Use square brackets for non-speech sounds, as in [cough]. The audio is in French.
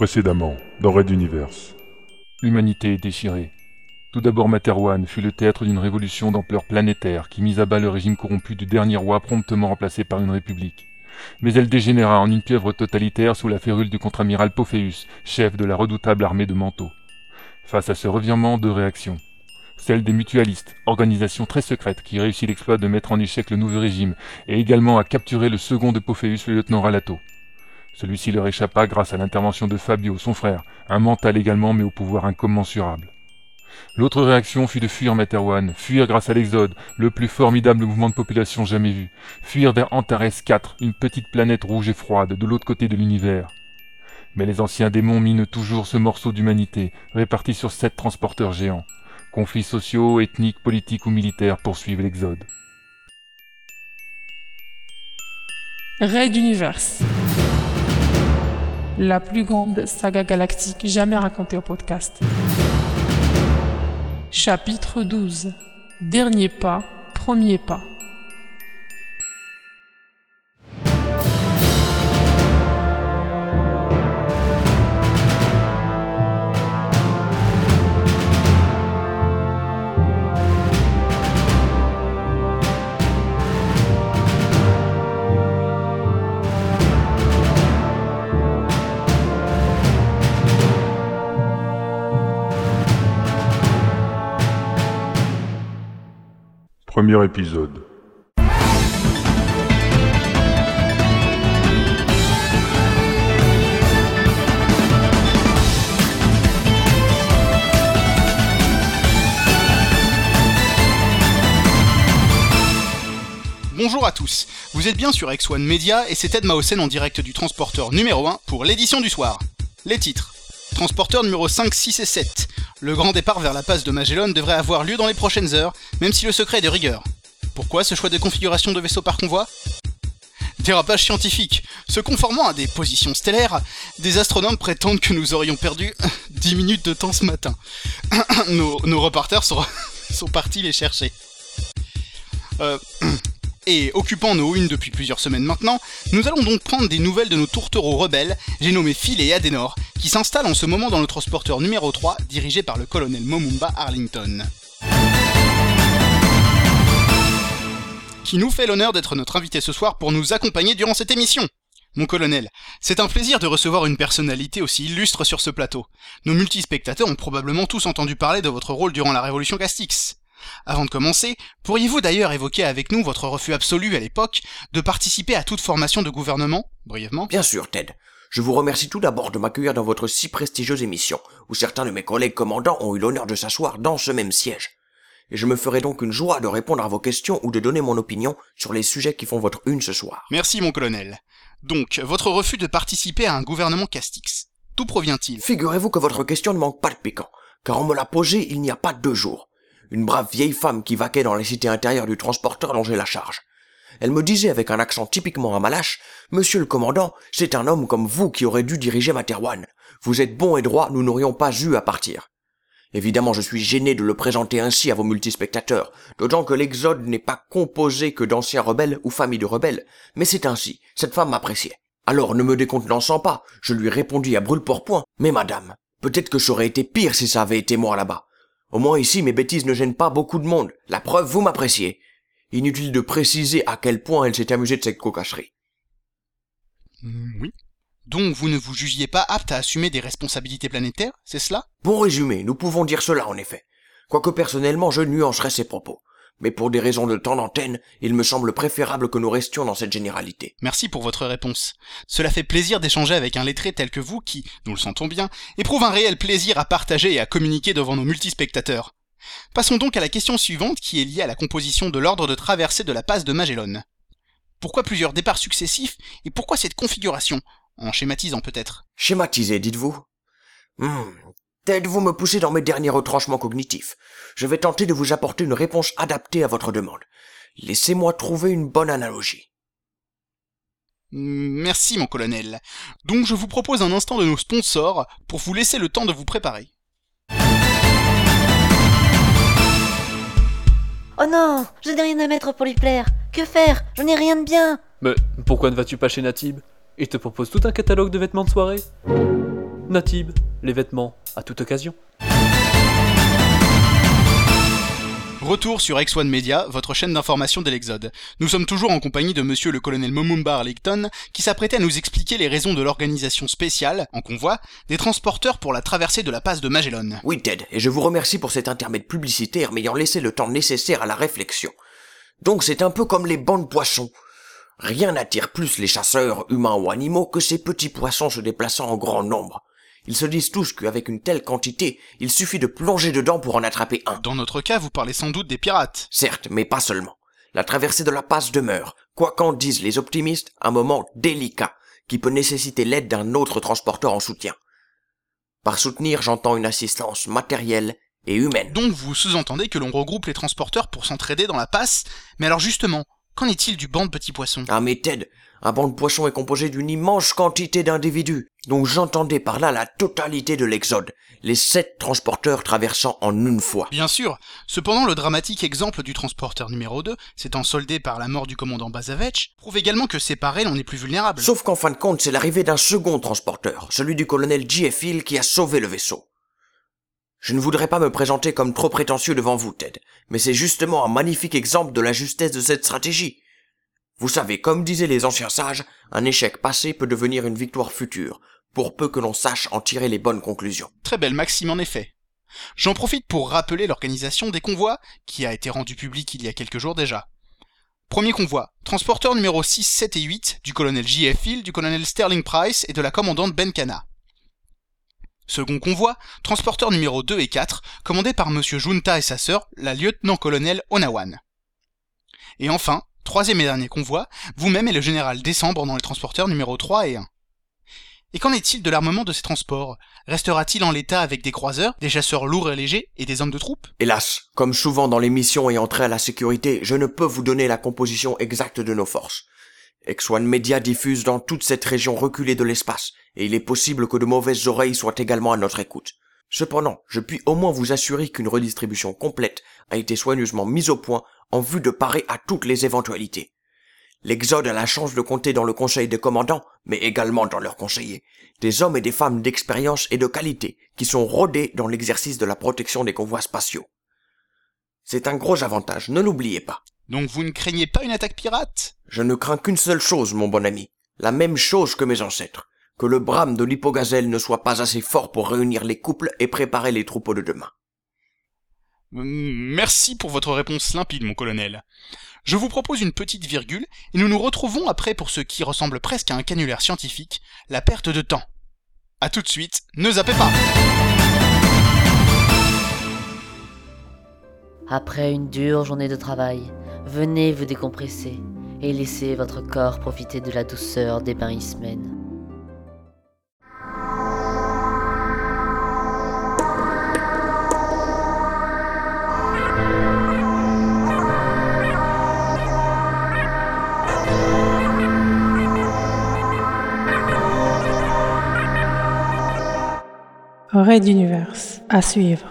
Précédemment, dans Red Universe. L'humanité est déchirée. Tout d'abord Materwan fut le théâtre d'une révolution d'ampleur planétaire qui mit à bas le régime corrompu du dernier roi promptement remplacé par une république. Mais elle dégénéra en une pieuvre totalitaire sous la férule du contre-amiral Pophéus, chef de la redoutable armée de Manteau. Face à ce revirement, deux réactions. Celle des mutualistes, organisation très secrète qui réussit l'exploit de mettre en échec le nouveau régime et également à capturer le second de Pophéus, le lieutenant Ralato. Celui-ci leur échappa grâce à l'intervention de Fabio, son frère, un mental également mais au pouvoir incommensurable. L'autre réaction fut de fuir Materwan, fuir grâce à l'Exode, le plus formidable mouvement de population jamais vu, fuir vers Antares 4, une petite planète rouge et froide de l'autre côté de l'univers. Mais les anciens démons minent toujours ce morceau d'humanité, réparti sur sept transporteurs géants. Conflits sociaux, ethniques, politiques ou militaires poursuivent l'Exode. Raid Universe. La plus grande saga galactique jamais racontée au podcast. Chapitre 12 Dernier pas, premier pas. Bonjour à tous, vous êtes bien sur X1 Media et c'est Ted Mausen en direct du transporteur numéro 1 pour l'édition du soir. Les titres. Transporteur numéro 5, 6 et 7. Le grand départ vers la passe de Magellan devrait avoir lieu dans les prochaines heures, même si le secret est de rigueur. Pourquoi ce choix de configuration de vaisseau par convoi? Dérapage scientifique. Se conformant à des positions stellaires, des astronomes prétendent que nous aurions perdu [laughs] 10 minutes de temps ce matin. [clears throat] nos, reporters sont, [laughs] sont partis les chercher. Euh, [clears throat] et occupant nos unes depuis plusieurs semaines maintenant, nous allons donc prendre des nouvelles de nos tourtereaux rebelles, j'ai nommé Phil et Adenor, qui s'installent en ce moment dans le transporteur numéro 3, dirigé par le colonel Momumba Arlington. Qui nous fait l'honneur d'être notre invité ce soir pour nous accompagner durant cette émission. Mon colonel, c'est un plaisir de recevoir une personnalité aussi illustre sur ce plateau. Nos multispectateurs ont probablement tous entendu parler de votre rôle durant la Révolution Castix. Avant de commencer, pourriez-vous d'ailleurs évoquer avec nous votre refus absolu à l'époque de participer à toute formation de gouvernement, brièvement Bien sûr, Ted. Je vous remercie tout d'abord de m'accueillir dans votre si prestigieuse émission, où certains de mes collègues commandants ont eu l'honneur de s'asseoir dans ce même siège. Et je me ferai donc une joie de répondre à vos questions ou de donner mon opinion sur les sujets qui font votre une ce soir. Merci mon colonel. Donc, votre refus de participer à un gouvernement Castix, d'où provient-il? Figurez-vous que votre question ne manque pas de piquant, car on me l'a posée il n'y a pas deux jours. Une brave vieille femme qui vaquait dans les cités intérieures du transporteur dont j'ai la charge. Elle me disait avec un accent typiquement amalache, Monsieur le commandant, c'est un homme comme vous qui aurait dû diriger Materwan. Vous êtes bon et droit, nous n'aurions pas eu à partir. Évidemment, je suis gêné de le présenter ainsi à vos multispectateurs, d'autant que l'Exode n'est pas composé que d'anciens rebelles ou familles de rebelles, mais c'est ainsi, cette femme m'appréciait. Alors, ne me décontenançant pas, je lui répondis à brûle-pourpoint, mais madame, peut-être que ça aurait été pire si ça avait été moi là-bas. Au moins ici, mes bêtises ne gênent pas beaucoup de monde. La preuve, vous m'appréciez. Inutile de préciser à quel point elle s'est amusée de cette cocacherie. Oui. Donc vous ne vous jugiez pas apte à assumer des responsabilités planétaires, c'est cela? Bon résumé, nous pouvons dire cela en effet. Quoique personnellement je nuancerais ces propos. Mais pour des raisons de temps d'antenne, il me semble préférable que nous restions dans cette généralité. Merci pour votre réponse. Cela fait plaisir d'échanger avec un lettré tel que vous qui, nous le sentons bien, éprouve un réel plaisir à partager et à communiquer devant nos multispectateurs. Passons donc à la question suivante qui est liée à la composition de l'ordre de traversée de la passe de Magellan. Pourquoi plusieurs départs successifs et pourquoi cette configuration? En schématisant peut-être. Schématisé, dites-vous? Hmm. Ted, vous me poussez dans mes derniers retranchements cognitifs. Je vais tenter de vous apporter une réponse adaptée à votre demande. Laissez-moi trouver une bonne analogie. Merci mon colonel. Donc je vous propose un instant de nos sponsors pour vous laisser le temps de vous préparer. Oh non, je n'ai rien à mettre pour lui plaire. Que faire? Je n'ai rien de bien. Mais pourquoi ne vas-tu pas chez Natib? Il te propose tout un catalogue de vêtements de soirée Natib, les vêtements, à toute occasion. Retour sur X1 Media, votre chaîne d'information de l'Exode. Nous sommes toujours en compagnie de monsieur le colonel Momumba Arlington, qui s'apprêtait à nous expliquer les raisons de l'organisation spéciale, en convoi, des transporteurs pour la traversée de la passe de Magellan. Oui, Ted, et je vous remercie pour cet intermède publicitaire m'ayant laissé le temps nécessaire à la réflexion. Donc c'est un peu comme les bancs de poissons. Rien n'attire plus les chasseurs, humains ou animaux, que ces petits poissons se déplaçant en grand nombre. Ils se disent tous qu'avec une telle quantité, il suffit de plonger dedans pour en attraper un. Dans notre cas, vous parlez sans doute des pirates. Certes, mais pas seulement. La traversée de la passe demeure, quoi qu'en disent les optimistes, un moment délicat, qui peut nécessiter l'aide d'un autre transporteur en soutien. Par soutenir, j'entends une assistance matérielle et humaine. Donc vous sous-entendez que l'on regroupe les transporteurs pour s'entraider dans la passe, mais alors justement, qu'en est-il du banc de petits poissons Ah mais Ted, un banc de poissons est composé d'une immense quantité d'individus, donc j'entendais par là la totalité de l'exode, les sept transporteurs traversant en une fois. Bien sûr, cependant le dramatique exemple du transporteur numéro 2, s'étant soldé par la mort du commandant Bazavech, prouve également que séparés l'on est plus vulnérable. Sauf qu'en fin de compte, c'est l'arrivée d'un second transporteur, celui du colonel J.F. Hill qui a sauvé le vaisseau. Je ne voudrais pas me présenter comme trop prétentieux devant vous, Ted, mais c'est justement un magnifique exemple de la justesse de cette stratégie. Vous savez, comme disaient les anciens sages, un échec passé peut devenir une victoire future, pour peu que l'on sache en tirer les bonnes conclusions. Très belle maxime en effet. J'en profite pour rappeler l'organisation des convois, qui a été rendue publique il y a quelques jours déjà. Premier convoi, transporteur numéro 6, 7 et 8, du colonel J.F. Hill, du colonel Sterling Price et de la commandante Benkana. Second convoi, transporteur numéro 2 et 4, commandé par monsieur Junta et sa sœur, la lieutenant-colonel Onawan. Et enfin, troisième et dernier convoi, vous-même et le général Décembre dans les transporteurs numéro 3 et 1. Et qu'en est-il de l'armement de ces transports? Restera-t-il en l'état avec des croiseurs, des chasseurs lourds et légers et des hommes de troupe? Hélas, comme souvent dans les missions ayant trait à la sécurité, je ne peux vous donner la composition exacte de nos forces. X1 Media diffuse dans toute cette région reculée de l'espace, et il est possible que de mauvaises oreilles soient également à notre écoute. Cependant, je puis au moins vous assurer qu'une redistribution complète a été soigneusement mise au point en vue de parer à toutes les éventualités. L'Exode a la chance de compter dans le conseil des commandants, mais également dans leurs conseillers, des hommes et des femmes d'expérience et de qualité qui sont rodés dans l'exercice de la protection des convois spatiaux. C'est un gros avantage, ne l'oubliez pas. Donc vous ne craignez pas une attaque pirate? Je ne crains qu'une seule chose, mon bon ami, la même chose que mes ancêtres, que le brame de l'hypogazelle ne soit pas assez fort pour réunir les couples et préparer les troupeaux de demain. Merci pour votre réponse limpide, mon colonel. Je vous propose une petite virgule, et nous nous retrouvons après pour ce qui ressemble presque à un canulaire scientifique, la perte de temps. A tout de suite, ne zappez pas Après une dure journée de travail, venez vous décompresser et laissez votre corps profiter de la douceur des bains Ismen. Raid d'univers à suivre.